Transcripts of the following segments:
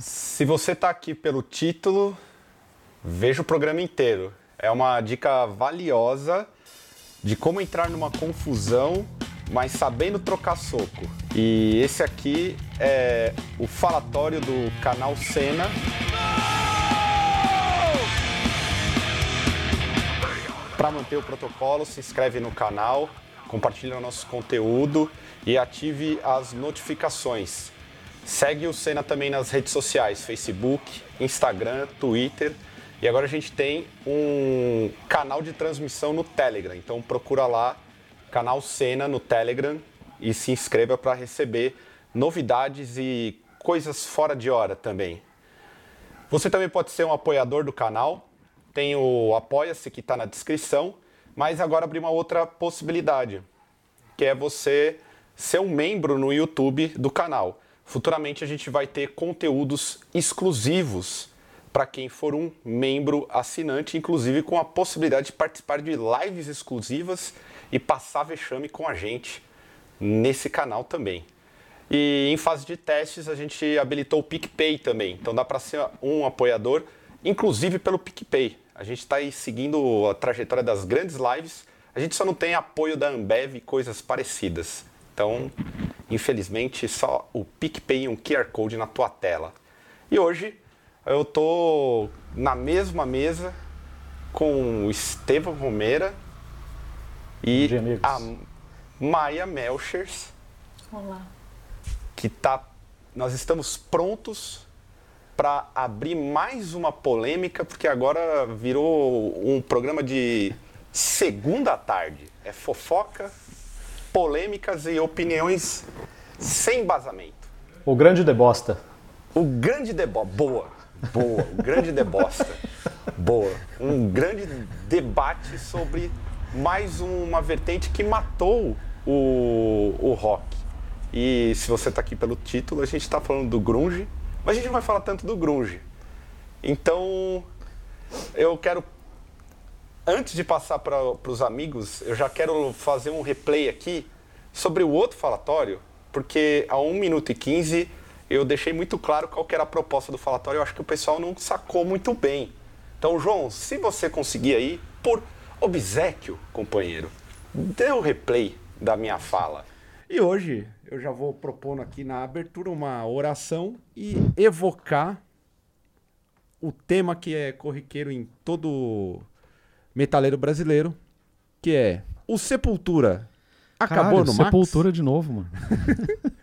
Se você está aqui pelo título, veja o programa inteiro. É uma dica valiosa de como entrar numa confusão, mas sabendo trocar soco. E esse aqui é o falatório do canal Cena. Para manter o protocolo, se inscreve no canal, compartilha nosso conteúdo e ative as notificações. Segue o Cena também nas redes sociais, Facebook, Instagram, Twitter. E agora a gente tem um canal de transmissão no Telegram. Então procura lá, canal Cena no Telegram e se inscreva para receber novidades e coisas fora de hora também. Você também pode ser um apoiador do canal tem o Apoia-se que está na descrição, mas agora abri uma outra possibilidade, que é você ser um membro no YouTube do canal. Futuramente a gente vai ter conteúdos exclusivos para quem for um membro assinante, inclusive com a possibilidade de participar de lives exclusivas e passar vexame com a gente nesse canal também. E em fase de testes a gente habilitou o PicPay também, então dá para ser um apoiador inclusive pelo PicPay. A gente está seguindo a trajetória das grandes lives. A gente só não tem apoio da Ambev e coisas parecidas. Então, infelizmente, só o PicPay e um QR Code na tua tela. E hoje eu tô na mesma mesa com o Estevão Romeira e a Maia Melchers. Olá. Que tá, nós estamos prontos para abrir mais uma polêmica, porque agora virou um programa de segunda tarde. É fofoca, polêmicas e opiniões sem embasamento. O grande debosta. O grande debosta. Boa, boa. O grande debosta. Boa. Um grande debate sobre mais uma vertente que matou o, o rock. E se você está aqui pelo título, a gente está falando do grunge, mas a gente não vai falar tanto do grunge. Então, eu quero antes de passar para os amigos, eu já quero fazer um replay aqui sobre o outro falatório, porque a 1 minuto e 15 eu deixei muito claro qual era a proposta do falatório. Eu acho que o pessoal não sacou muito bem. Então, João, se você conseguir aí, por obsequio, companheiro, dê o replay da minha fala. E hoje eu já vou propondo aqui na abertura uma oração e evocar o tema que é corriqueiro em todo metaleiro brasileiro, que é o Sepultura acabou Caralho, no Sepultura Max? de novo, mano.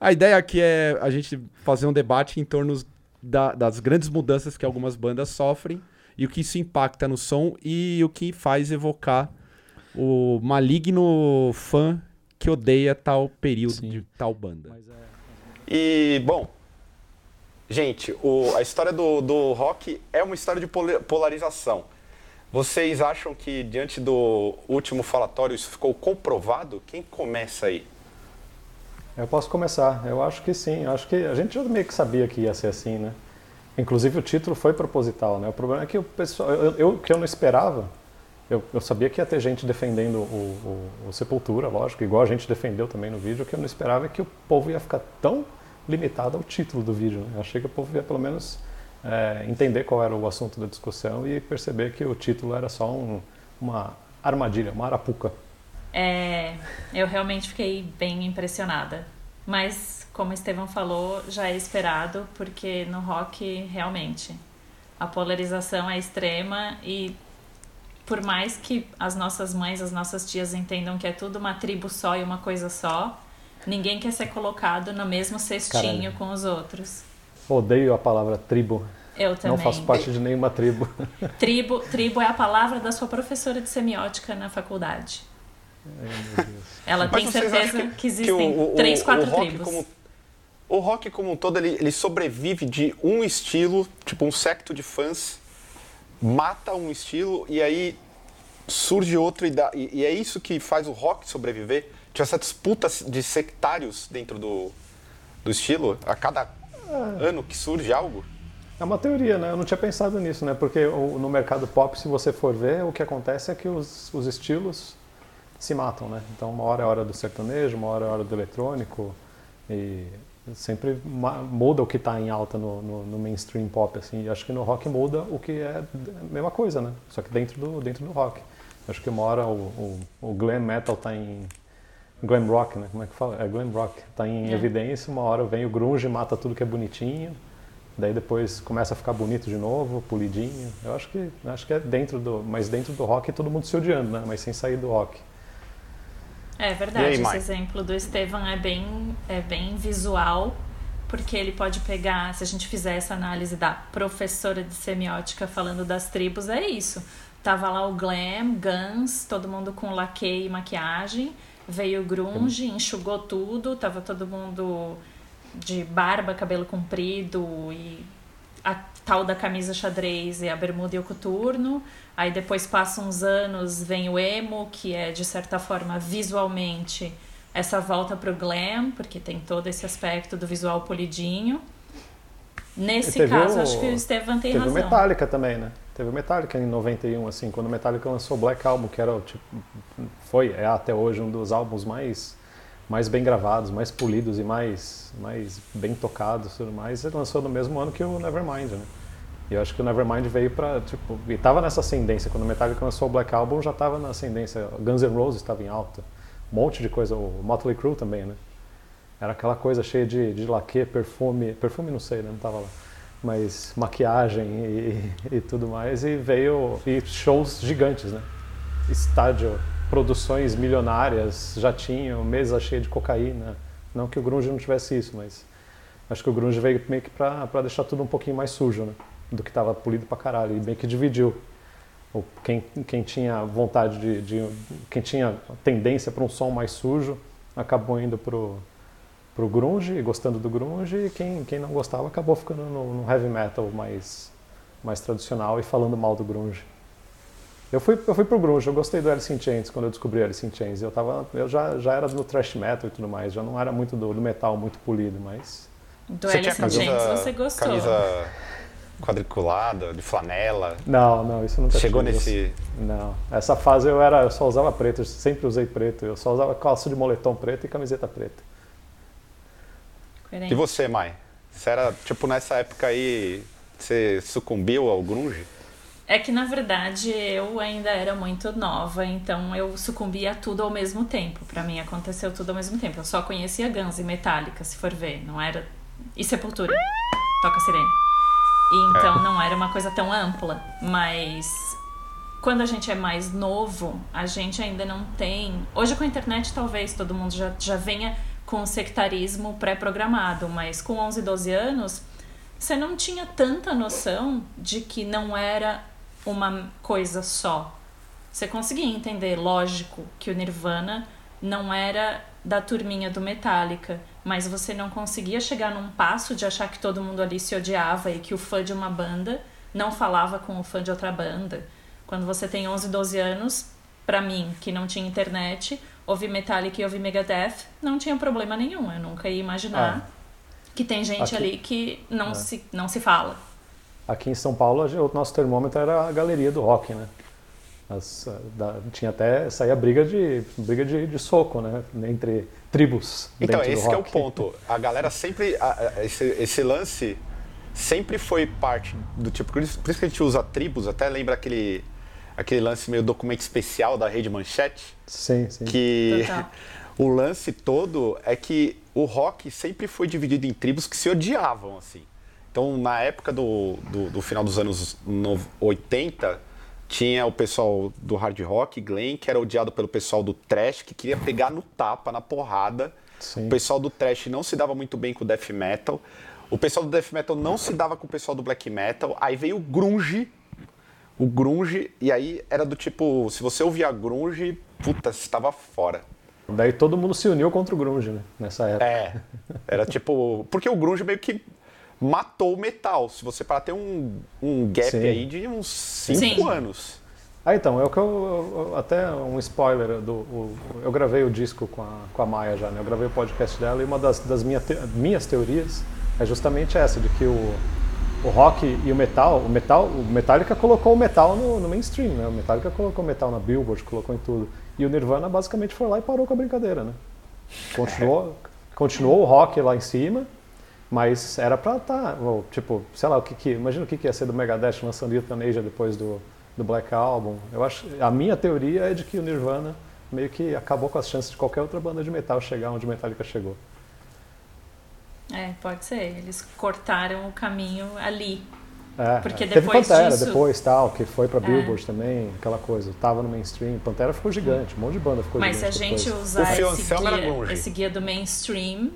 A ideia aqui é a gente fazer um debate em torno da- das grandes mudanças que algumas bandas sofrem e o que isso impacta no som e o que faz evocar o maligno fã que odeia tal período Sim. de tal banda. E, bom, gente, o- a história do, do rock é uma história de polarização. Vocês acham que, diante do último falatório, isso ficou comprovado? Quem começa aí? Eu posso começar. Eu acho que sim. Eu acho que a gente já meio que sabia que ia ser assim, né? Inclusive o título foi proposital, né? O problema é que o pessoal, eu, eu que eu não esperava, eu, eu sabia que ia ter gente defendendo o, o- o Sepultura, lógico, igual a gente defendeu também no vídeo. O que eu não esperava é que o povo ia ficar tão limitado ao título do vídeo. né? Eu achei que o povo ia pelo menos é, entender qual era o assunto da discussão e perceber que o título era só um- uma armadilha, uma arapuca. É, eu realmente fiquei bem impressionada. Mas, como o Estevão falou, já é esperado, porque no rock, realmente, a polarização é extrema e por mais que as nossas mães, as nossas tias entendam que é tudo uma tribo só e uma coisa só, ninguém quer ser colocado no mesmo cestinho Caralho. com os outros. Odeio a palavra tribo. Eu também. Não faço parte de nenhuma tribo. Tribo, tribo é a palavra da sua professora de semiótica na faculdade. Ai, meu Deus. Ela Mas tem certeza acham que, existem o- o- três, quatro o tribos. Como, o rock como um todo, ele, ele sobrevive de um estilo, tipo um secto de fãs, mata um estilo e aí surge outro e, dá, e, e é isso que faz o rock sobreviver. Tinha essa disputa de sectários dentro do, do estilo, a cada ano que surge algo. É uma teoria, né? Eu não tinha pensado nisso, né? Porque no mercado pop, se você for ver, o que acontece é que os, os estilos se matam, né? Então, uma hora é a hora do sertanejo, uma hora é a hora do eletrônico. E sempre muda o que está em alta no, no, no, mainstream pop, assim. E acho que no rock muda o que é a mesma coisa, né? Só que dentro do, dentro do rock. Acho que uma hora o, o, o glam metal está em glam rock, né? Como é que fala? É glam rock. Está em é. evidência, uma hora vem o grunge, mata tudo que é bonitinho. Daí depois começa a ficar bonito de novo, polidinho. Eu acho que acho que é dentro do, mas dentro do rock todo mundo se odiando, né? Mas sem sair do rock. É verdade, aí, esse exemplo do Estevam é bem, é bem visual, porque ele pode pegar, se a gente fizer essa análise da professora de semiótica falando das tribos, é isso. Tava lá o glam, guns, todo mundo com laque e maquiagem, veio o grunge, enxugou tudo, tava todo mundo de barba, cabelo comprido e a tal da camisa xadrez e a bermuda e o coturno. Aí depois passam uns anos, vem o emo, que é de certa forma visualmente essa volta pro glam, porque tem todo esse aspecto do visual polidinho. Nesse caso, o... acho que o Estevam tem teve razão. Teve o Metallica também, né? Teve o Metallica em 91, assim, quando o Metallica lançou Black Album, que era, tipo, foi, é até hoje um dos álbuns mais mais bem gravados, mais polidos e mais, mais bem tocados tudo mais, ele lançou no mesmo ano que o Nevermind, né? E eu acho que o Nevermind veio para tipo, e tava nessa ascendência, quando o Metallica lançou o Black Album já estava na ascendência, Guns N' Roses estava em alta, um monte de coisa, o Motley Crue também, né? Era aquela coisa cheia de, de laque, perfume, perfume não sei, né? Não tava lá, mas maquiagem e, e tudo mais, e veio, e shows gigantes, né? Estádio produções milionárias já tinham, mesa cheia de cocaína. Não que o grunge não tivesse isso, mas acho que o grunge veio meio que para deixar tudo um pouquinho mais sujo, né? Do que estava polido pra caralho. E meio que dividiu. Quem, quem tinha vontade de, de Quem tinha tendência para um som mais sujo acabou indo pro, pro grunge, gostando do grunge, e quem, quem não gostava acabou ficando no, no heavy metal mais, mais tradicional e falando mal do grunge. Eu fui, eu fui pro grunge, eu gostei do Alice in Chains quando eu descobri Alice in Chains. Eu, tava, eu já, já era no thrash metal e tudo mais, já não era muito do, do metal muito polido, mas... Do você Alice in Chains você gostou. Camisa quadriculada, de flanela? Não, não, isso nunca Chegou nesse... Não, essa fase eu era, eu só usava preto, eu sempre usei preto. Eu só usava calça de moletom preto e camiseta preta. E você, Mai? Você era, tipo, nessa época aí, você sucumbiu ao grunge? É que na verdade eu ainda era muito nova, então eu sucumbia a tudo ao mesmo tempo. Para mim aconteceu tudo ao mesmo tempo. Eu só conhecia Guns e Metallica, se for ver, não era e Sepultura. Toca sirene. E então é. não era uma coisa tão ampla, mas quando a gente é mais novo, a gente ainda não tem. Hoje com a internet talvez todo mundo já, já venha com o sectarismo pré-programado, mas com 11, 12 anos, você não tinha tanta noção de que não era uma coisa só. Você conseguia entender, lógico, que o Nirvana não era da turminha do Metallica, mas você não conseguia chegar num passo de achar que todo mundo ali se odiava e que o fã de uma banda não falava com o fã de outra banda. Quando você tem 11, 12 anos, para mim, que não tinha internet, ouvir Metallica e ouvir Megadeth não tinha problema nenhum. Eu nunca ia imaginar ah. que tem gente Aqui. ali que não, é. se, não se fala. Aqui em São Paulo, o nosso termômetro era a galeria do rock, né? As, da, tinha até saía briga de briga de, de, soco, né? Entre tribos. Então esse é o ponto. A galera sempre a, a, esse, esse, lance sempre foi parte do tipo por isso, por isso que a gente usa tribos. Até lembra aquele aquele lance meio documento especial da Rede Manchete. Sim, sim. Que o lance todo é que o rock sempre foi dividido em tribos que se odiavam assim. Então, na época do, do, do final dos anos 80, tinha o pessoal do hard rock, Glenn, que era odiado pelo pessoal do trash, que queria pegar no tapa, na porrada. Sim. O pessoal do trash não se dava muito bem com o death metal. O pessoal do death metal não se dava com o pessoal do black metal. Aí veio o grunge, o grunge, e aí era do tipo, se você ouvia grunge, puta, você estava fora. Daí todo mundo se uniu contra o grunge, né? Nessa época. É. Era tipo, porque o grunge meio que matou o metal. Se você para ter um, um gap Sim. aí de uns 5 anos. Ah, então, é o que eu, eu, Até um spoiler do. O, eu gravei o disco com a, com a Maia já, né? Eu gravei o podcast dela e uma das, das minha te, minhas teorias é justamente essa, de que o, o rock e o metal, o metal, o Metallica colocou o metal no, no mainstream, né? O Metallica colocou o metal na Billboard, colocou em tudo. E o Nirvana basicamente foi lá e parou com a brincadeira, né? Continuou, continuou o rock lá em cima Mas era pra estar, tá, tipo, sei lá, o que, que imagina o que, que ia ser do Megadeth lançando Euthanasia depois do, do Black Album. Eu acho, a minha teoria é de que o Nirvana meio que acabou com as chances de qualquer outra banda de metal chegar onde Metallica chegou. É, pode ser. Eles cortaram o caminho ali. É, Porque é. Teve depois Pantera disso... depois, tal, que foi pra É. Billboard também, aquela coisa. Tava no mainstream. Pantera ficou gigante, um monte de banda ficou Mas se a gigante. gente depois. usar esse guia, esse guia do mainstream,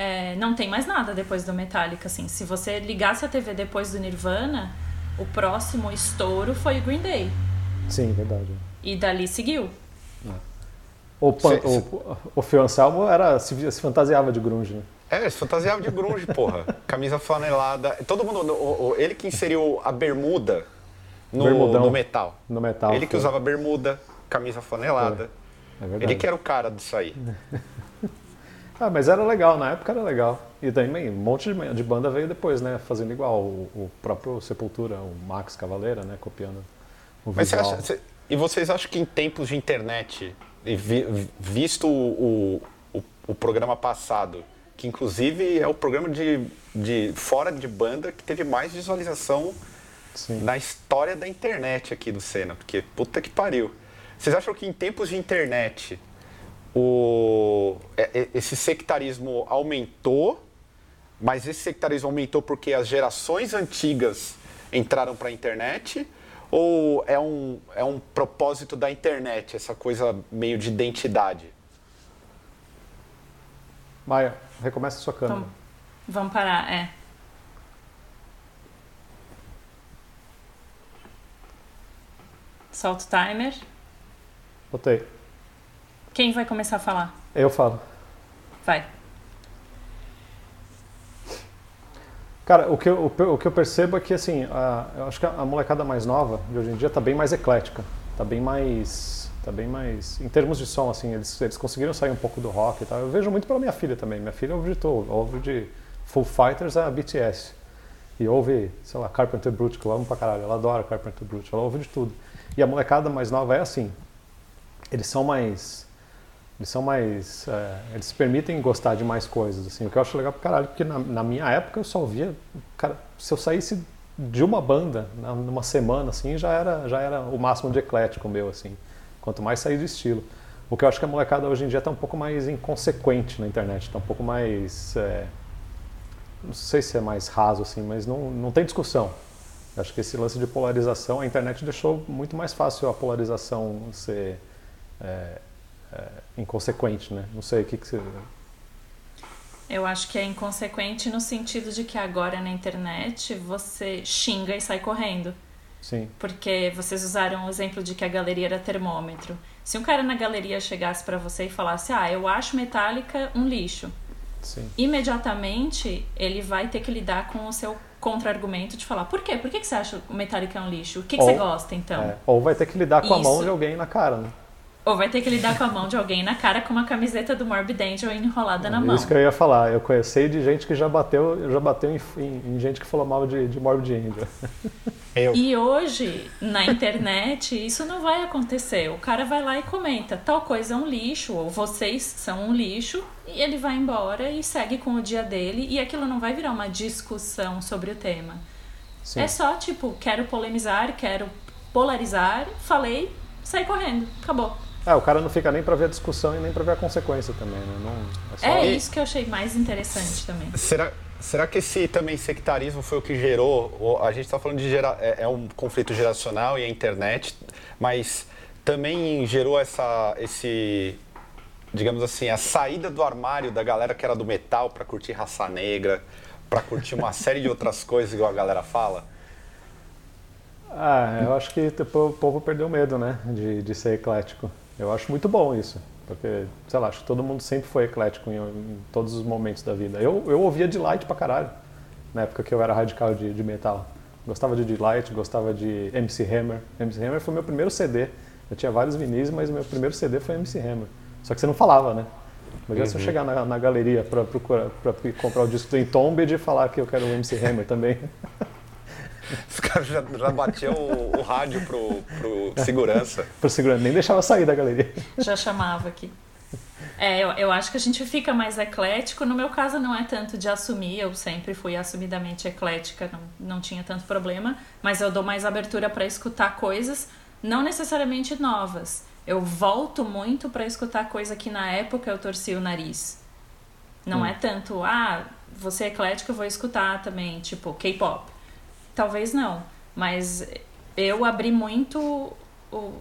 é, não tem mais nada depois do Metallica. Assim. Se você ligasse a TV depois do Nirvana, o próximo estouro foi o Green Day. Sim, verdade. E dali seguiu. O, Pan, Cê- cê- o, o Phil Anselmo era, se, se fantasiava de grunge, né? É, eles fantasiavam de grunge, porra. Camisa flanelada. Todo mundo. o- o- ele que inseriu a bermuda no, Bermudão. no metal. No metal. ele que foi. usava bermuda, camisa flanelada. É verdade. Ele que era o cara disso aí. Ah, mas era legal, na época era legal. E também um monte de, banda veio depois, né? Fazendo igual. O, o próprio Sepultura, o Max Cavaleira, né? Copiando o Mas você visual. acha, cê- e vocês acham que em tempos de internet, e vi- visto o, o, o programa passado, que inclusive é o programa de, de fora de banda que teve mais visualização Sim. na história da internet aqui do Senna, porque puta que pariu. Vocês acham que em tempos de internet o, é- é- esse sectarismo aumentou, mas esse sectarismo aumentou porque as gerações antigas entraram para a internet? Ou é um, é um propósito da internet, essa coisa meio de identidade? Maia, recomeça a sua câmera. Vamos, vamos parar, é. Solta o timer. Botei. Quem vai começar a falar? Eu falo. Vai. Cara, o que, eu, o que eu percebo é que, assim, a, eu acho que a molecada mais nova de hoje em dia tá bem mais eclética. Tá bem mais. Tá bem mais. Em termos de som, assim, eles, eles conseguiram sair um pouco do rock e tal. Eu vejo muito pela minha filha também. Minha filha ouve de tudo. Ouve de Full Fighters a BTS. E ouve, sei lá, Carpenter Brut, que eu amo pra caralho. Ela adora Carpenter Brut. Ela ouve de tudo. E a molecada mais nova é assim. Eles são mais. Eles são mais. é, eles permitem gostar de mais coisas, assim. O que eu acho legal pra caralho, porque na, na minha época eu só ouvia. Cara, se eu saísse de uma banda na- numa semana, assim, já era, já era o máximo de eclético meu, assim. Quanto mais sair do estilo. O que eu acho que a molecada hoje em dia tá um pouco mais inconsequente na internet, tá um pouco mais. é, não sei se é mais raso, assim, mas não, não tem discussão. Eu acho que esse lance de polarização, a internet deixou muito mais fácil a polarização ser é, é, inconsequente, né? Não sei o que, que você. Eu acho que é inconsequente no sentido de que agora na internet você xinga e sai correndo. Sim, Porque vocês usaram o exemplo de que a galeria era termômetro. Se um cara na galeria chegasse pra você e falasse: Ah, eu acho Metallica um lixo, sim. imediatamente ele vai ter que lidar com o seu contra-argumento de falar: Por quê? Por que, que você acha o Metallica um lixo? O que, que Ou- você gosta então? É, ou vai ter que lidar com a mão Isso. de alguém na cara, né? Ou vai ter que lidar com a mão de alguém na cara com uma camiseta do Morbid Angel enrolada na mão. Isso que eu ia falar. Eu conheci de gente que já bateu, já bateu em, em- em gente que falou mal de, de Morbid Angel. Eu. E hoje, na internet, isso não vai acontecer. O cara vai lá e comenta, tal coisa é um lixo, ou vocês são um lixo, e ele vai embora e segue com o dia dele, e aquilo não vai virar uma discussão sobre o tema. Sim. É só, tipo, quero polemizar, quero polarizar, falei, saí correndo, acabou. É, o cara não fica nem pra ver a discussão e nem pra ver a consequência também, né? Não, é só... É isso que eu achei mais interessante também. Será, será que esse também sectarismo foi o que gerou? A gente está falando de gera, é, é um conflito geracional e a internet, mas também gerou essa, esse, digamos assim, a saída do armário da galera que era do metal para curtir raça negra, para curtir uma série de outras coisas, igual a galera fala. Ah, eu acho que o povo perdeu medo, né? De, de ser eclético. Eu acho muito bom isso. Porque, sei lá, acho que todo mundo sempre foi eclético em, em todos os momentos da vida. Eu, eu ouvia Delight pra caralho, na época que eu era radical de, de metal. Gostava de Delight, gostava de MC Hammer. MC Hammer foi meu primeiro CD. Eu tinha vários vinis, mas meu primeiro CD foi MC Hammer. Só que você não falava, né? Imagina se eu chegar na, na galeria pra, procurar, pra comprar o disco do Entombed e falar que eu quero o MC Hammer também. Os caras já, já batiam o, o rádio pro, pro segurança. Por segurança, nem deixava sair da galeria. Já chamava aqui. É, eu, eu acho que a gente fica mais eclético. No meu caso, não é tanto de assumir, eu sempre fui assumidamente eclética, não, não tinha tanto problema, mas eu dou mais abertura para escutar coisas, não necessariamente novas. Eu volto muito para escutar coisa que na época eu torci o nariz. Não hum. é tanto, ah, você é eclética, eu vou escutar também, tipo, K-pop. Talvez não, mas eu abri muito o,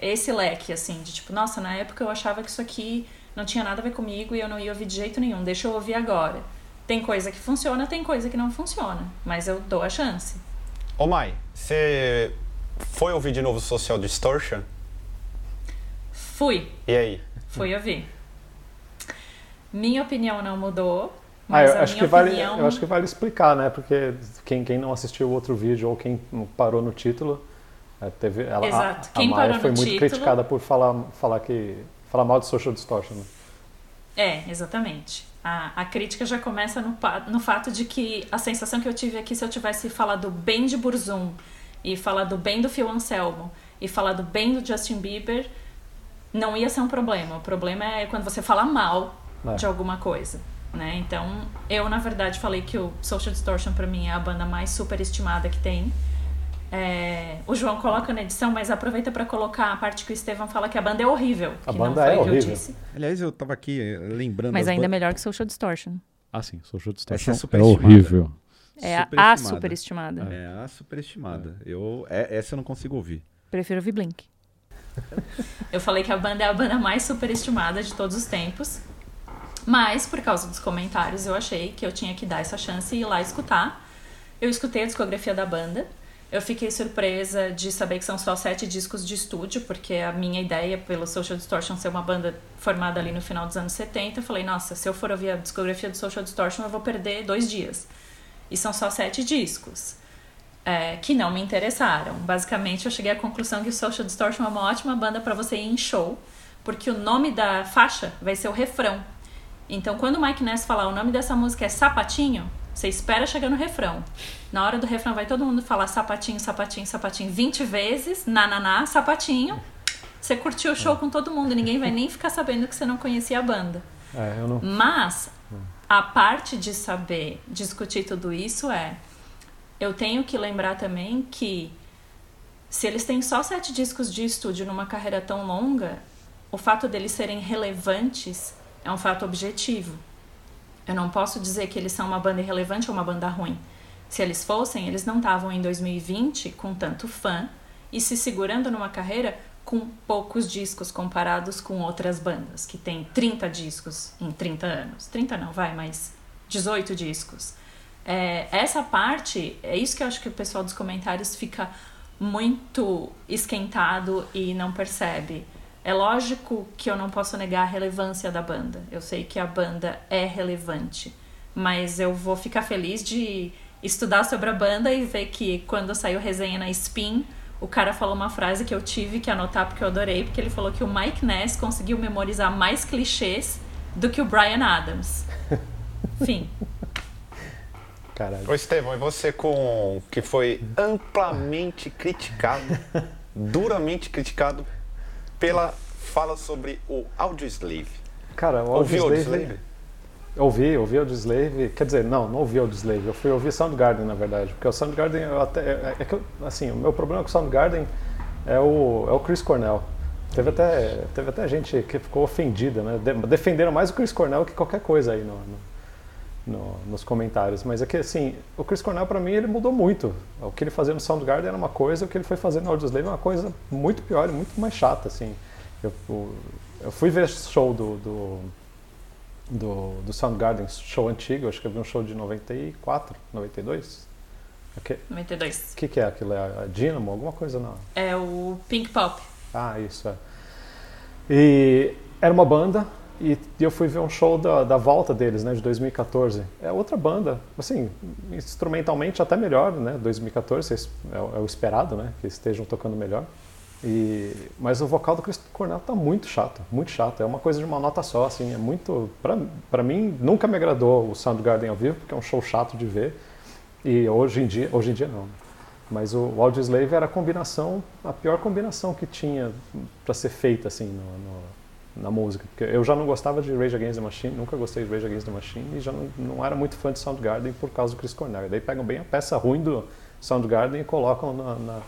esse leque, assim, de tipo, nossa, na época eu achava que isso aqui não tinha nada a ver comigo e eu não ia ouvir de jeito nenhum, deixa eu ouvir agora. Tem coisa que funciona, tem coisa que não funciona, mas eu dou a chance. Ô Mai, você foi ouvir de novo Social Distortion? Fui. E aí? Fui ouvir. Minha opinião não mudou, mas ah, eu, acho que vale, eu acho que vale explicar, né? Porque quem, quem não assistiu o outro vídeo ou quem parou no título, é, teve, ela, Exato. A, a Maia foi muito título... criticada por falar, falar, que, falar mal de social distortion. Né? É, exatamente. A, a crítica já começa no, no fato de que a sensação que eu tive aqui, se eu tivesse falado bem de Burzum e falado bem do Phil Anselmo e falado bem do Justin Bieber, não ia ser um problema. O problema é quando você fala mal é. de alguma coisa né? Então, eu na verdade falei que o Social Distortion para mim é a banda mais superestimada que tem. É, o João coloca na edição, mas aproveita para colocar a parte que o Estevão fala que a banda é horrível. A banda é horrível. Eu Aliás, eu tava aqui eh, lembrando. Mas ainda é melhor que Social Distortion. Ah, sim, Social Distortion é, super é horrível. É a, superestimada. É a superestimada. Eu, é, essa eu não consigo ouvir. Prefiro ouvir Blink. eu falei que a banda é a banda mais superestimada de todos os tempos. Mas, por causa dos comentários, eu achei que eu tinha que dar essa chance e ir lá escutar. Eu escutei a discografia da banda. Eu fiquei surpresa de saber que são só sete discos de estúdio, porque a minha ideia pelo Social Distortion ser uma banda formada ali no final dos anos 70, eu falei, nossa, se eu for ouvir a discografia do Social Distortion, eu vou perder dois dias. E são só sete discos. É, que não me interessaram. Basicamente, eu cheguei à conclusão que o Social Distortion é uma ótima banda para você ir em show, porque o nome da faixa vai ser o refrão. Então, quando o Mike Ness falar o nome dessa música é Sapatinho, você espera chegar no refrão. Na hora do refrão vai todo mundo falar sapatinho, sapatinho, sapatinho 20 vezes, nananá, sapatinho. Você curtiu o show com todo mundo, ninguém vai nem ficar sabendo que você não conhecia a banda. É, não... Mas a parte de saber discutir tudo isso é eu tenho que lembrar também que se eles têm só sete discos de estúdio numa carreira tão longa, o fato deles serem relevantes é um fato objetivo. Eu não posso dizer que eles são uma banda irrelevante ou uma banda ruim. Se eles fossem, eles não estavam em 2020 com tanto fã e se segurando numa carreira com poucos discos comparados com outras bandas, que tem 30 discos em 30 anos. 30 não, vai, mas 18 discos. É, essa parte, é isso que eu acho que o pessoal dos comentários fica muito esquentado e não percebe. É lógico que eu não posso negar a relevância da banda. Eu sei que a banda é relevante, mas eu vou ficar feliz de estudar sobre a banda e ver que quando saiu resenha na Spin, o cara falou uma frase que eu tive que anotar porque eu adorei, porque ele falou que o Mike Ness conseguiu memorizar mais clichês do que o Brian Adams. Fim. Caralho. Ô Estevão, e você com que foi amplamente criticado, duramente criticado pela fala sobre o Audioslave. Cara, o Audioslave... Ouvi, ouvi Audioslave, quer dizer, não, não ouvi Audioslave, eu fui ouvir Soundgarden, na verdade, porque o Soundgarden, eu até, é, é que, assim, o meu problema com o Soundgarden é o, é o Chris Cornell. Teve até, teve até gente que ficou ofendida, né? Defenderam mais o Chris Cornell que qualquer coisa aí no, no no, nos comentários. Mas é que, assim, o Chris Cornell, para mim, ele mudou muito. O que ele fazia no Soundgarden era uma coisa, o que ele foi fazer no Audioslave é uma coisa muito pior e muito mais chata, assim. Eu, eu fui ver show do, do, do, do Soundgarden, show antigo, acho que eu vi um show de 94, 92. Okay. 92. O que, que é aquilo? É a Dynamo? Alguma coisa não? É o Pink Pop. Ah, isso é. E era uma banda, e, eu fui ver um show da, da volta deles, né, de 2014. É outra banda, assim, instrumentalmente até melhor, né, 2014 é, é o esperado, né, que estejam tocando melhor. E, mas o vocal do Chris Cornell tá muito chato, muito chato. É uma coisa de uma nota só, assim, é muito. Para mim, nunca me agradou o Soundgarden ao vivo, porque é um show chato de ver. E hoje em dia, hoje em dia não. Mas o, o Audioslave era a combinação, a pior combinação que tinha para ser feita, assim, no, no na música. Porque eu já não gostava de Rage Against the Machine, nunca gostei de Rage Against the Machine e já não, não era muito fã de Soundgarden por causa do Chris Cornell. Daí pegam bem a peça ruim do Soundgarden e colocam na, na,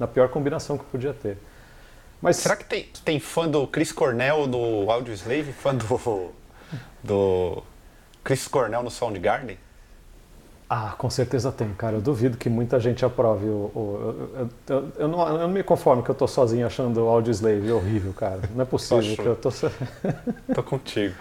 na pior combinação que podia ter. Mas será que tem, tem fã do Chris Cornell no Audioslave, fã do, do Chris Cornell no Soundgarden? Ah, com certeza tem, cara. Eu duvido que muita gente aprove o. o eu, eu, eu, não, eu, não, me conformo que eu tô sozinho achando o Audioslave horrível, cara. Não é possível que eu tô. tô contigo.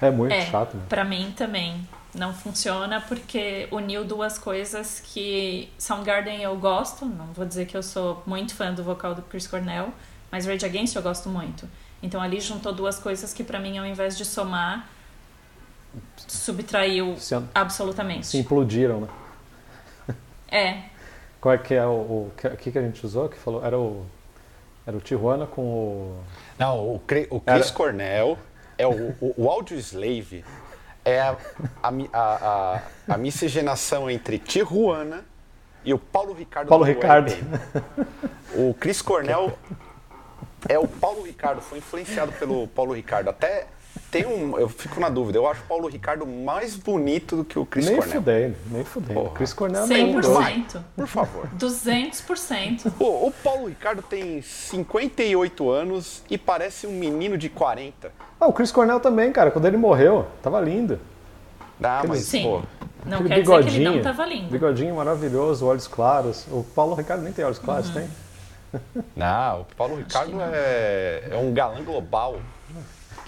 É muito é, chato. Né? Pra mim também não funciona porque uniu duas coisas que Soundgarden eu gosto, não vou dizer que eu sou muito fã do vocal do Chris Cornell, mas Rage Against eu gosto muito. Então ali juntou duas coisas que para mim ao invés de somar subtraiu se, absolutamente. Se implodiram, né? É. Qual é que é o, o que, que a gente usou? Que falou era o era o Tijuana com o Não, o, o Chris era... Cornell é o, o, o Audio Slave é a, a, a, a, miscigenação entre Tijuana e o Paulo Ricardo. Paulo Ricardo. O Chris Cornell é o Paulo Ricardo, foi influenciado pelo Paulo Ricardo. Até tem um. Eu fico na dúvida. Eu acho o Paulo Ricardo mais bonito do que o Chris nem Cornell. Fudei, nem fudei. O Chris Cornell 100%. Não, por favor. 200%. Pô, o Paulo Ricardo tem 58 anos e parece um menino de 40. Ah, o Chris Cornell também, cara. Quando ele morreu, tava lindo. Ah, mas, Sim. pô. Não Aquele quer bigodinho, dizer que ele não tava lindo. Bigodinho maravilhoso, olhos claros. O Paulo Ricardo nem tem olhos claros, Uhum. tem? Não, o Paulo Ricardo é, é um galã global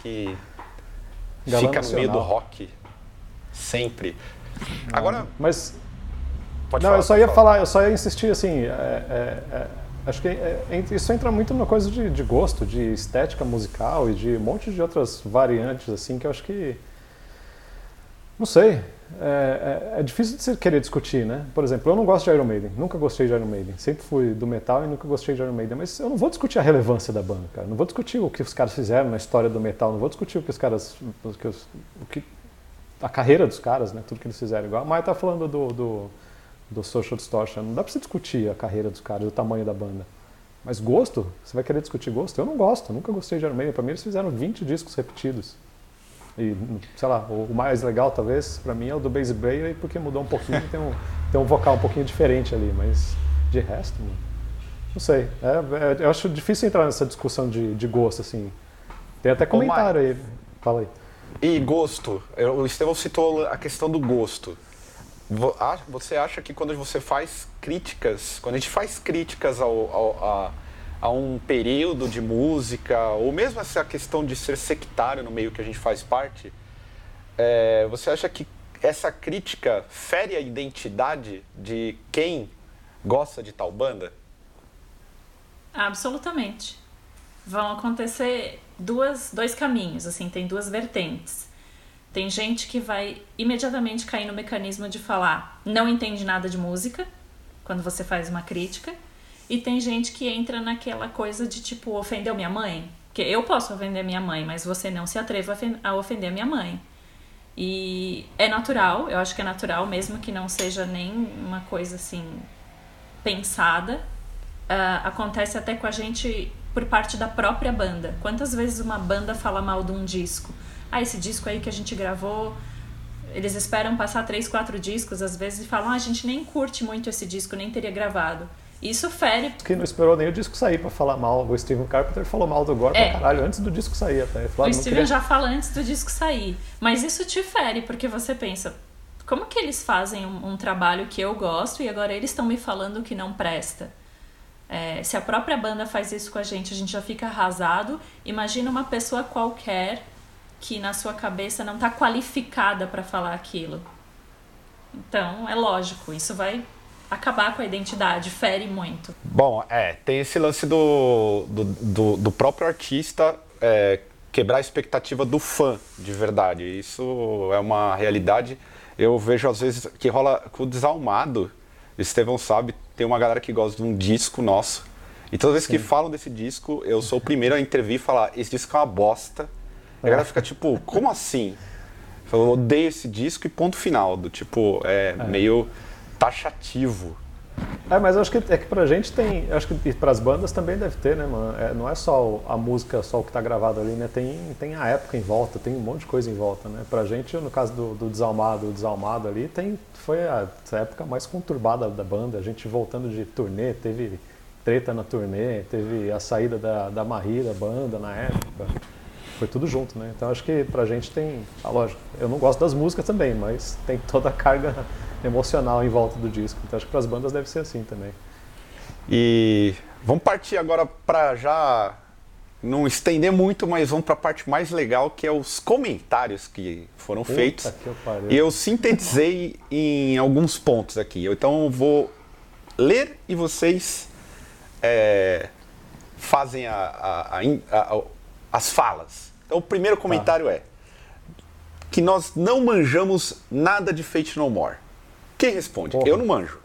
que Galã fica no meio do nacional. rock sempre. Agora, Mas pode não, falar. eu só ia falar. falar, eu só ia insistir assim. é, é, é, acho que é, isso entra muito numa coisa de, de gosto, de estética musical e de um monte de outras variantes assim que eu acho que não sei. É, é- é difícil de se querer discutir, né? Por exemplo, eu não gosto de Iron Maiden, nunca gostei de Iron Maiden. Sempre fui do metal e nunca gostei de Iron Maiden. Mas eu não vou discutir a relevância da banda, cara. Não vou discutir o que os caras fizeram na história do metal. Não vou discutir o que os caras. O que os- o que, a carreira dos caras, né? Tudo que eles fizeram. Igual a tá falando do, do, do Social Distortion. Não dá pra você discutir a carreira dos caras, o tamanho da banda. Mas gosto? Você vai querer discutir gosto? Eu não gosto, nunca gostei de Iron Maiden. Pra mim eles fizeram 20 discos repetidos. E, sei lá, o mais legal talvez pra mim é o do Bass Bailey, porque mudou um pouquinho, tem um, tem um vocal um pouquinho diferente ali, mas de resto, mano, não sei. É, é, eu acho difícil entrar nessa discussão de, de gosto, assim. Tem até comentário aí. Fala aí. E gosto. O Estevão citou a questão do gosto. Você acha que quando você faz críticas, quando a gente faz críticas ao, ao- a, a um período de música, ou mesmo essa questão de ser sectário no meio que a gente faz parte, é, você acha que essa crítica fere a identidade de quem gosta de tal banda? Absolutamente. Vão acontecer duas, dois caminhos, assim, tem duas vertentes. Tem gente que vai imediatamente cair no mecanismo de falar não entende nada de música quando você faz uma crítica. E tem gente que entra naquela coisa de tipo, ofendeu minha mãe? Porque eu posso ofender minha mãe, mas você não se atreva a ofen- a ofender minha mãe. E é natural, eu acho que é natural, mesmo que não seja nem uma coisa assim pensada. Ah, acontece até com a gente por parte da própria banda. Quantas vezes uma banda fala mal de um disco? Ah, esse disco aí que a gente gravou, eles esperam passar três, quatro discos às vezes e falam: ah, a gente nem curte muito esse disco, nem teria gravado. Isso fere. Que não esperou nem o disco sair pra falar mal. O Steven Carpenter falou mal do Gore É. pra caralho antes do disco sair até. Falou, O "Ah, Steven queria- já fala antes do disco sair. Mas isso te fere, porque você pensa: como que eles fazem um, um trabalho que eu gosto e agora eles estão me falando que não presta? É, se a própria banda faz isso com a gente, a gente já fica arrasado. Imagina uma pessoa qualquer que na sua cabeça não está qualificada para falar aquilo. Então, é lógico, isso vai acabar com a identidade, fere muito. Bom, é, tem esse lance do, do, do, do próprio artista é, quebrar a expectativa do fã de verdade. Isso é uma realidade. Eu vejo às vezes que rola com o desalmado. O Estevão sabe, tem uma galera que gosta de um disco nosso. E toda vez que falam desse disco, eu sou o primeiro a intervir e falar: esse disco é uma bosta. E a galera fica tipo, como assim? Eu odeio esse disco e ponto final. Do tipo, é, meio taxativo. É, mas acho que é que pra gente tem. Acho que e pras bandas também deve ter, né, mano? É, não é só a música, só o que tá gravado ali, né? Tem, tem a época em volta, tem um monte de coisa em volta, né? Pra gente, no caso do, do Desalmado, o Desalmado ali, tem, foi a época mais conturbada da banda. A gente voltando de turnê, teve treta na turnê, teve a saída da, da Marie da banda na época. Foi tudo junto, né? Então acho que pra gente tem. Ah, lógico, eu não gosto das músicas também, mas tem toda a carga emocional em volta do disco. Então acho que pras bandas deve ser assim também. E vamos partir agora para já não estender muito, mas vamos para a parte mais legal, que é os comentários que foram feitos. Puta que eu. E sintetizei em alguns pontos aqui. Então eu vou ler e vocês é, fazem a- a- a as falas. Então o primeiro comentário é que nós não manjamos nada de Fate No More. Quem responde? Porra. Eu não manjo.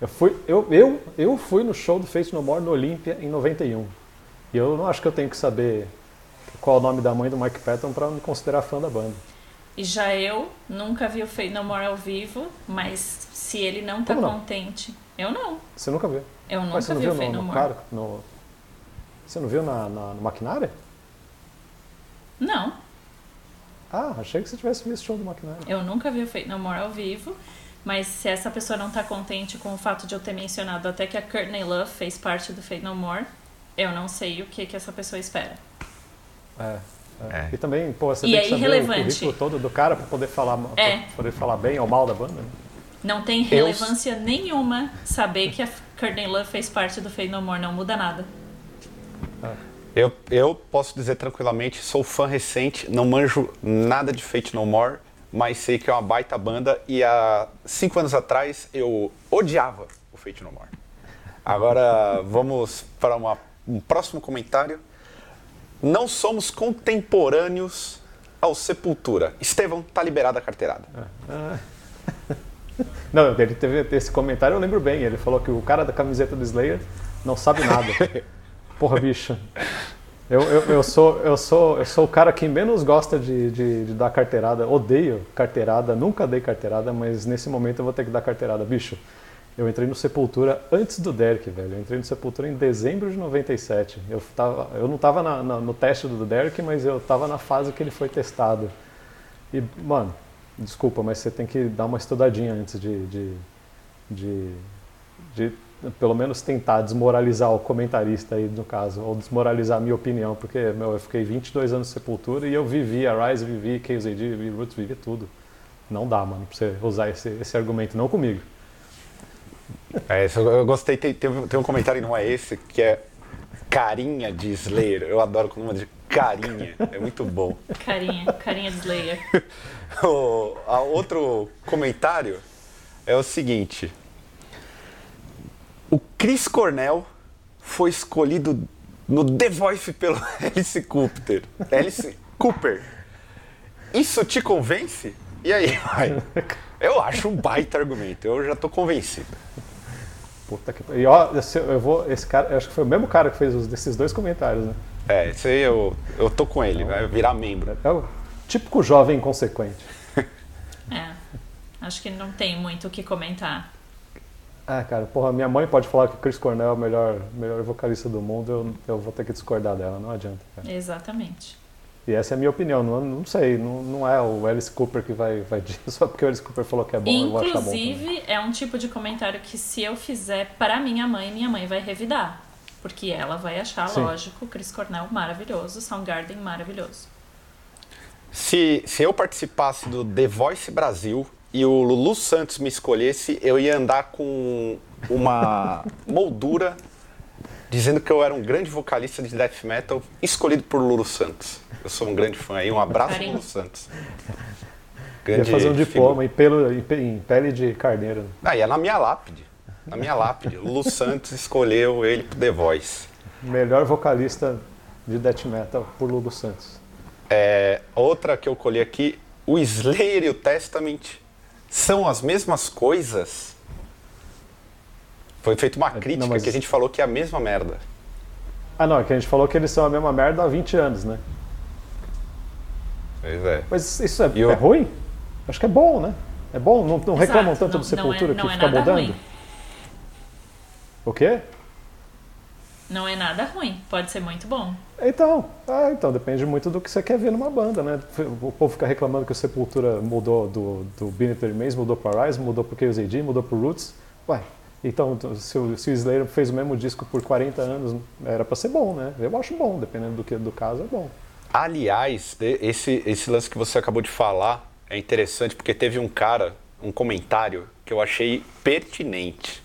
Eu fui, eu, eu, eu fui no show do Face No More no Olímpia em 91. E eu não acho que eu tenho que saber qual é o nome da mãe do Mike Patton pra me considerar fã da banda. E já eu nunca vi o Fate No More ao vivo, mas se ele não tá não? contente. Eu não. Você nunca viu? Eu nunca Mas você não vi viu o Fate no, No no More. cara? No, você não viu na, na, no Maquinária? Não, Ah, achei que você tivesse visto o show do Maquinária. eu nunca vi o Fate No More ao vivo. Mas se essa pessoa não tá contente com o fato de eu ter mencionado até que a Courtney Love fez parte do Fate No More, eu não sei o que, que essa pessoa espera. É, é. É. E também, pô, você E tem é que saber irrelevante. o currículo todo do cara pra poder falar, É. poder falar bem ou mal da banda. né? Não tem Eu- relevância nenhuma saber que a Courtney Love fez parte do Fate No More, não muda nada. Eu, eu posso dizer tranquilamente, sou fã recente, não manjo nada de Fate No More, mas sei que é uma baita banda e há cinco anos atrás eu odiava o Fate No More. Agora vamos para uma- um próximo comentário. Não somos contemporâneos ao Sepultura. Estevão, tá liberada a carteirada. Não, ele teve esse comentário, eu lembro bem. Ele falou que o cara da camiseta do Slayer não sabe nada. Porra, bicho. Eu, eu, eu, sou, eu, sou, eu sou o cara que menos gosta de, de, de dar carteirada. Odeio carteirada, nunca dei carteirada, mas nesse momento eu vou ter que dar carteirada. Bicho, eu entrei no Sepultura antes do Derek, velho. Eu entrei no Sepultura em dezembro de 97. Eu, tava, eu não tava na- na- no teste do Derek, mas eu tava na fase que ele foi testado. E, mano, desculpa, mas você tem que dar uma estudadinha antes de, de, de, de pelo menos tentar desmoralizar o comentarista aí, no caso, ou desmoralizar a minha opinião, porque, meu, eu fiquei 22 anos de Sepultura e eu vivi a Rise, vivi KZD, vivi Roots, vivi tudo. Não dá, mano, pra você usar esse, esse argumento, não comigo. É, eu gostei, tem, tem, um- tem um comentário, não é esse, que é carinha de Slayer. Eu adoro quando uma de carinha, é muito bom. Carinha, carinha de Slayer. O a outro comentário é o seguinte: o Chris Cornell foi escolhido no The Voice pelo Alice Cooper. Alice Cooper. Isso te convence? E aí, vai? Eu acho um baita argumento. Eu já tô convencido. Puta que E ó, eu vou. Esse cara, eu acho que foi o mesmo cara que fez os, desses dois comentários, né? É, isso aí eu, eu tô com ele, vai virar membro. É o típico jovem inconsequente. É. Acho que não tem muito o que comentar. Ah, cara, porra, minha mãe pode falar que o Chris Cornell é o melhor, melhor vocalista do mundo, eu, eu vou ter que discordar dela, não adianta. Cara. Exatamente. E essa é a minha opinião, não, não sei, não, não é o Alice Cooper que vai, vai dizer, só porque o Alice Cooper falou que é bom, eu vou achar bom. Inclusive, é um tipo de comentário que se eu fizer para minha mãe, minha mãe vai revidar. Porque ela vai achar, Sim. lógico, Chris Cornell maravilhoso, Soundgarden maravilhoso. Se, se eu participasse do The Voice Brasil e o Lulu Santos me escolhesse, eu ia andar com uma moldura dizendo que eu era um grande vocalista de death metal escolhido por Lulu Santos. Eu sou um grande fã aí, um abraço Carinho. Lulu Santos. Ia fazer um diploma em, pelo, em, pe- em pele de carneiro. Ah, ia na minha lápide. Na minha lápide. Lulu Santos escolheu ele pro The Voice. Melhor vocalista de death metal por Lulu Santos. É, outra que eu colhi aqui, o Slayer e o Testament são as mesmas coisas? Foi feita uma crítica mas- que a gente falou que é a mesma merda. Ah não, é que a gente falou que eles são a mesma merda há 20 anos, né? Pois é. Mas isso é, E o- é ruim? Acho que é bom, né? É bom, não, não reclamam Exato, tanto não- do Sepultura não é, não que é fica nada mudando? ruim. O quê? Não é nada ruim, pode ser muito bom. Então, ah, então depende muito do que você quer ver numa banda, né? O povo fica reclamando que o Sepultura mudou do, do Beneath Remains, mudou para Rise, mudou pro Chaos AD, mudou pro Roots. Ué, então se o, se o Slayer fez o mesmo disco por 40 anos, era para ser bom, né? Eu acho bom, dependendo do que do caso, é bom. Aliás, esse, esse lance que você acabou de falar é interessante porque teve um cara, um comentário que eu achei pertinente.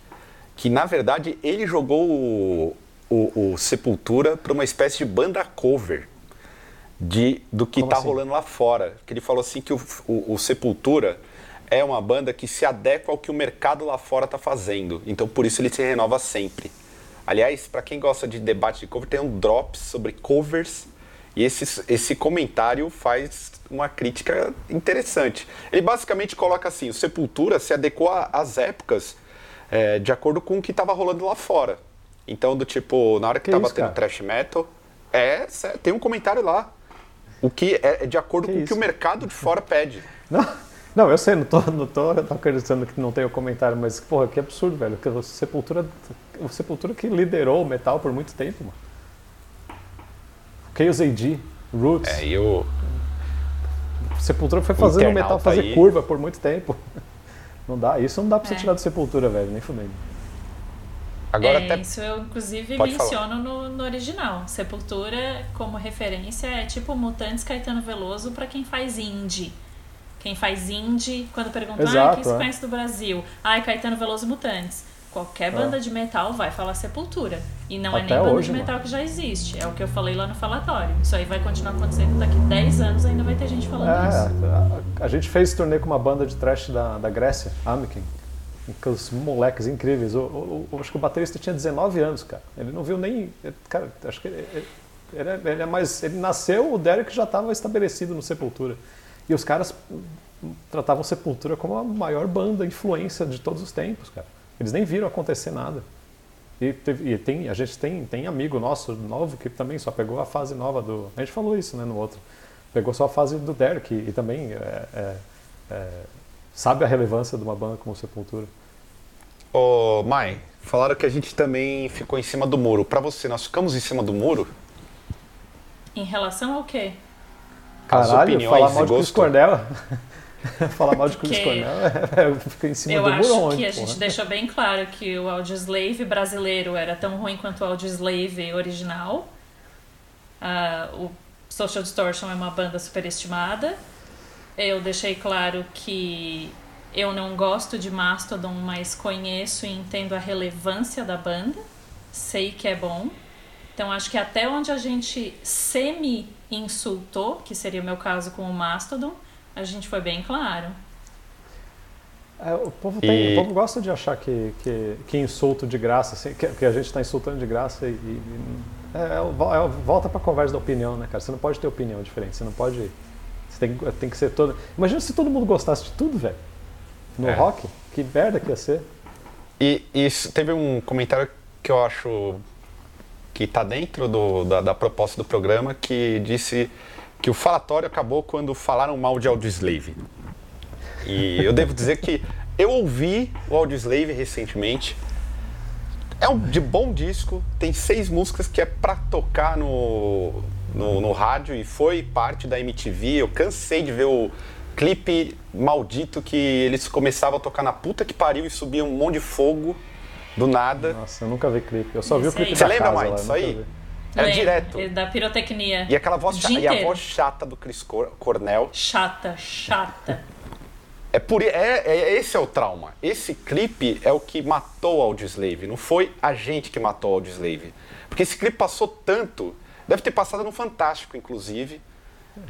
Que na verdade ele jogou o, o, Sepultura para uma espécie de banda cover de, do que está assim? rolando lá fora. Que ele falou assim que o, o, o, Sepultura é uma banda que se adequa ao que o mercado lá fora está fazendo. Então por isso ele se renova sempre. Aliás, para quem gosta de debate de cover, tem um drops sobre covers e esse, esse comentário faz uma crítica interessante. Ele basicamente coloca assim: o Sepultura se adequou às épocas é, de acordo com o que estava rolando lá fora. Então, do tipo, na hora que, que tava isso, tendo trash metal, é, tem um comentário lá. O que é, é de acordo que com o que o mercado de fora pede. Não, não eu sei, não tô, não tô, não tô acreditando que não tem o comentário, mas, porra, que absurdo, velho. Que o Sepultura, o Sepultura que liderou o metal por muito tempo, mano. Chaos AD, Roots. É, e eu... Sepultura foi fazendo o metal fazer aí. curva por muito tempo. Não dá, isso não dá pra você é. tirar do Sepultura, velho, nem fudendo. Agora, é, até... Isso eu, inclusive, Pode menciono no, no, original. Sepultura, como referência, é tipo Mutantes Caetano Veloso para quem faz indie. Quem faz indie, quando perguntam, ah, quem se é. conhece do Brasil? Ai, Caetano Veloso Mutantes. Qualquer banda é. de metal vai falar Sepultura. E não é Até é nem banda hoje, de metal mano. que já existe. É o que eu falei lá no falatório. Isso aí vai continuar acontecendo. Daqui 10 anos ainda vai ter gente falando é, isso. A, a, gente fez turnê com uma banda de trash da, da Grécia, Amiken os moleques incríveis. O, acho que o baterista tinha 19 anos, cara. Ele não viu nem. Cara, acho que ele, ele, ele é mais. Ele nasceu, o Derek já estava estabelecido no Sepultura. E os caras tratavam Sepultura como a maior banda influência de todos os tempos, cara. Eles nem viram acontecer nada. E, teve, e tem, a gente tem, tem amigo nosso novo que também só pegou a fase nova do. A gente falou isso né, no outro. Pegou só a fase do Derek e, e também é, é, é, sabe a relevância de uma banda como Sepultura. Ô, Mai, falaram que a gente também ficou em cima do muro. Para você, nós ficamos em cima do muro? Em relação ao quê? Caralho, falar mal de Chris Cornell. falar mal de Chris Cornell fica em cima eu do muro Eu acho que a gente deixou bem claro que o Audioslave brasileiro era tão ruim quanto o Audioslave original. Uh, o Social Distortion é uma banda superestimada. Eu deixei claro que eu não gosto de Mastodon, mas conheço e entendo a relevância da banda. Sei que é bom. Então acho que até onde a gente semi-insultou, que seria o meu caso com o Mastodon, a gente foi bem claro. É, o, povo tem, e... o povo gosta de achar que, que, que insulto de graça, assim, que, que, a gente está insultando de graça e. e é, é, é, volta para a conversa da opinião, né, cara? Você não pode ter opinião diferente, você não pode você tem, tem que ser todo. Imagina se todo mundo gostasse de tudo, velho. No é. rock. Que merda que ia ser. E, e teve um comentário que eu acho que está dentro do, da, da, proposta do programa que disse que o falatório acabou quando falaram mal de Audioslave. E eu devo dizer que eu ouvi o Audioslave recentemente. É um de bom disco, tem seis músicas que é para tocar no, no, no rádio e foi parte da MTV. Eu cansei de ver o clipe maldito que eles começavam a tocar na puta que pariu e subia um monte de fogo do nada. Nossa, eu nunca vi clipe. Eu só vi o clipe Você lembra, mais disso aí? Era direto. Da pirotecnia. E aquela voz chata, e a voz chata do Chris Cornell. Chata, chata. É por é, é, esse é o trauma. Esse clipe é o que matou o Audioslave. Não foi a gente que matou o Audioslave. Porque esse clipe passou tanto Deve ter passado no Fantástico, inclusive,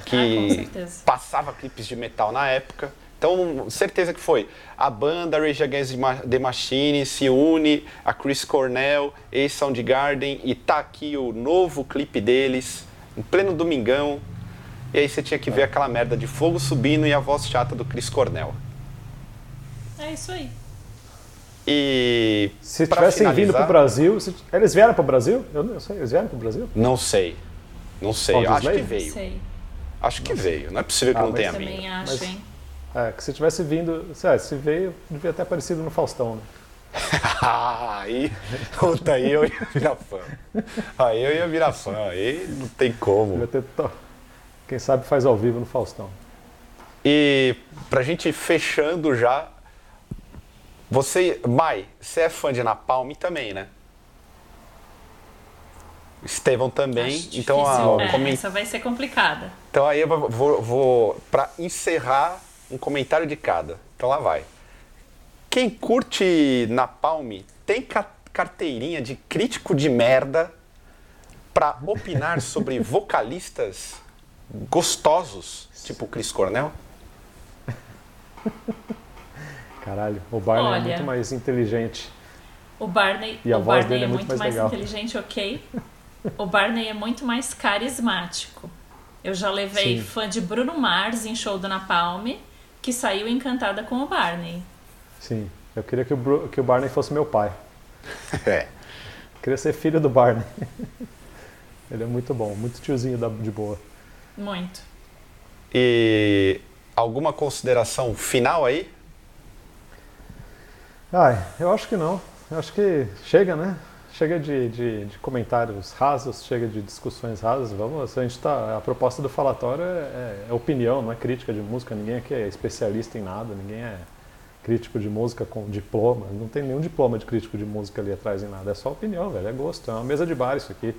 que ah, passava clipes de metal na época. Então, certeza que foi. A banda Rage Against the Machine se une a Chris Cornell, e Soundgarden e tá aqui o novo clipe deles, em pleno domingão. E aí você tinha que ver aquela merda de fogo subindo e a voz chata do Chris Cornell. É isso aí. E se tivessem finalizar... vindo para o Brasil, se... eles vieram para o Brasil? Eu não sei, eles vieram para o Brasil? Não sei, não sei. Acho que veio. Sei. Acho que veio. Não é possível que ah, não tenha vindo. Também acho, mas, hein? É, que se tivesse vindo, se, é, se veio, devia ter aparecido no Faustão, né? aí, puta, aí eu ia virar fã. Aí eu ia virar fã, aí não tem como. Devia ter to- Quem sabe faz ao vivo no Faustão. E pra gente fechando já, você, Mai, você é fã de Napalm também, né? Estevão também, Acho então, a, é, comen- essa vai ser complicada. então aí eu vou, vou, para encerrar um comentário de cada. Então lá vai. Quem curte Napalm tem ca- carteirinha de crítico de merda pra opinar sobre vocalistas gostosos, tipo Chris Cornell? Caralho, o Barney é Olha. muito mais inteligente. O Barney, E a o voz Barney dele é é muito muito mais mais, legal. inteligente, ok. O Barney é muito mais carismático. Eu já levei Sim. fã de Bruno Mars em show do Napalm, que saiu encantada com o Barney. Sim, eu queria que o, Bru- que o Barney fosse meu pai. É. Eu queria ser filho do Barney. Ele é muito bom, muito tiozinho da- de boa. Muito. E alguma consideração final aí? Ai, eu acho que não. Eu acho que chega, né? Chega de, de, de comentários rasos, chega de discussões rasas. Vamos, a gente tá. A proposta do falatório é, é opinião, não é crítica de música. Ninguém aqui é especialista em nada, ninguém é crítico de música com diploma. Não tem nenhum diploma de crítico de música ali atrás em nada. É só opinião, velho. É gosto. É uma mesa de bar isso aqui.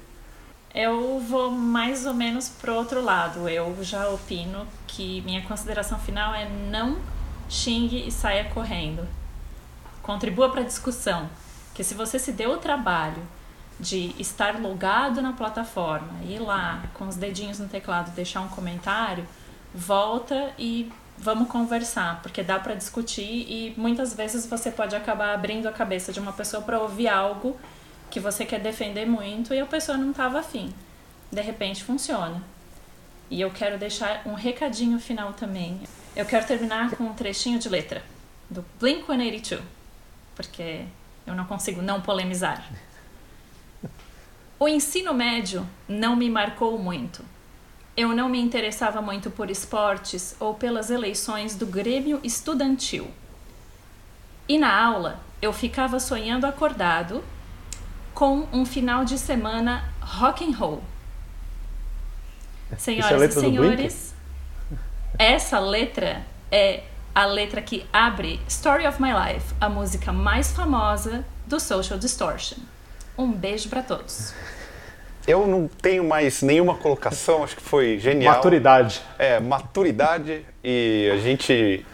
Eu vou mais ou menos pro outro lado. Eu já opino que minha consideração final é não xingue e saia correndo. Contribua para a discussão. Que se você se deu o trabalho de estar logado na plataforma, ir lá com os dedinhos no teclado, deixar um comentário, volta e vamos conversar, porque dá para discutir e muitas vezes você pode acabar abrindo a cabeça de uma pessoa para ouvir algo que você quer defender muito e a pessoa não estava afim. De repente funciona. E eu quero deixar um recadinho final também. Eu quero terminar com um trechinho de letra do Blink 182, porque eu não consigo não polemizar. O ensino médio não me marcou muito. Eu não me interessava muito por esportes ou pelas eleições do Grêmio Estudantil. E na aula, eu ficava sonhando acordado com um final de semana rock and roll. É Senhoras e do Blink? senhores, essa letra é a letra que abre Story of My Life, a música mais famosa do Social Distortion. Um beijo pra todos. Eu não tenho mais nenhuma colocação, acho que foi genial. Maturidade. É, maturidade e a gente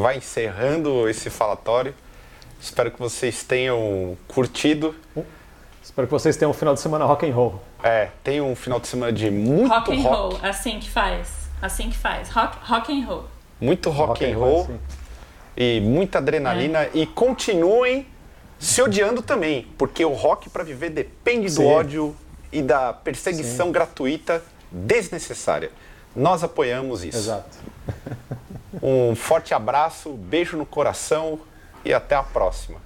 vai encerrando esse falatório. Espero que vocês tenham curtido. Espero que vocês tenham um final de semana rock and roll. É, tenham um final de semana de muito Rock and rock, roll, assim que faz. Assim que faz. Rock, rock and roll. Muito rock, and roll assim. e muita adrenalina e continuem se odiando também, porque o rock para viver depende do Sim. ódio e da perseguição gratuita desnecessária. Nós apoiamos isso. Exato. Um forte abraço, beijo no coração e até a próxima.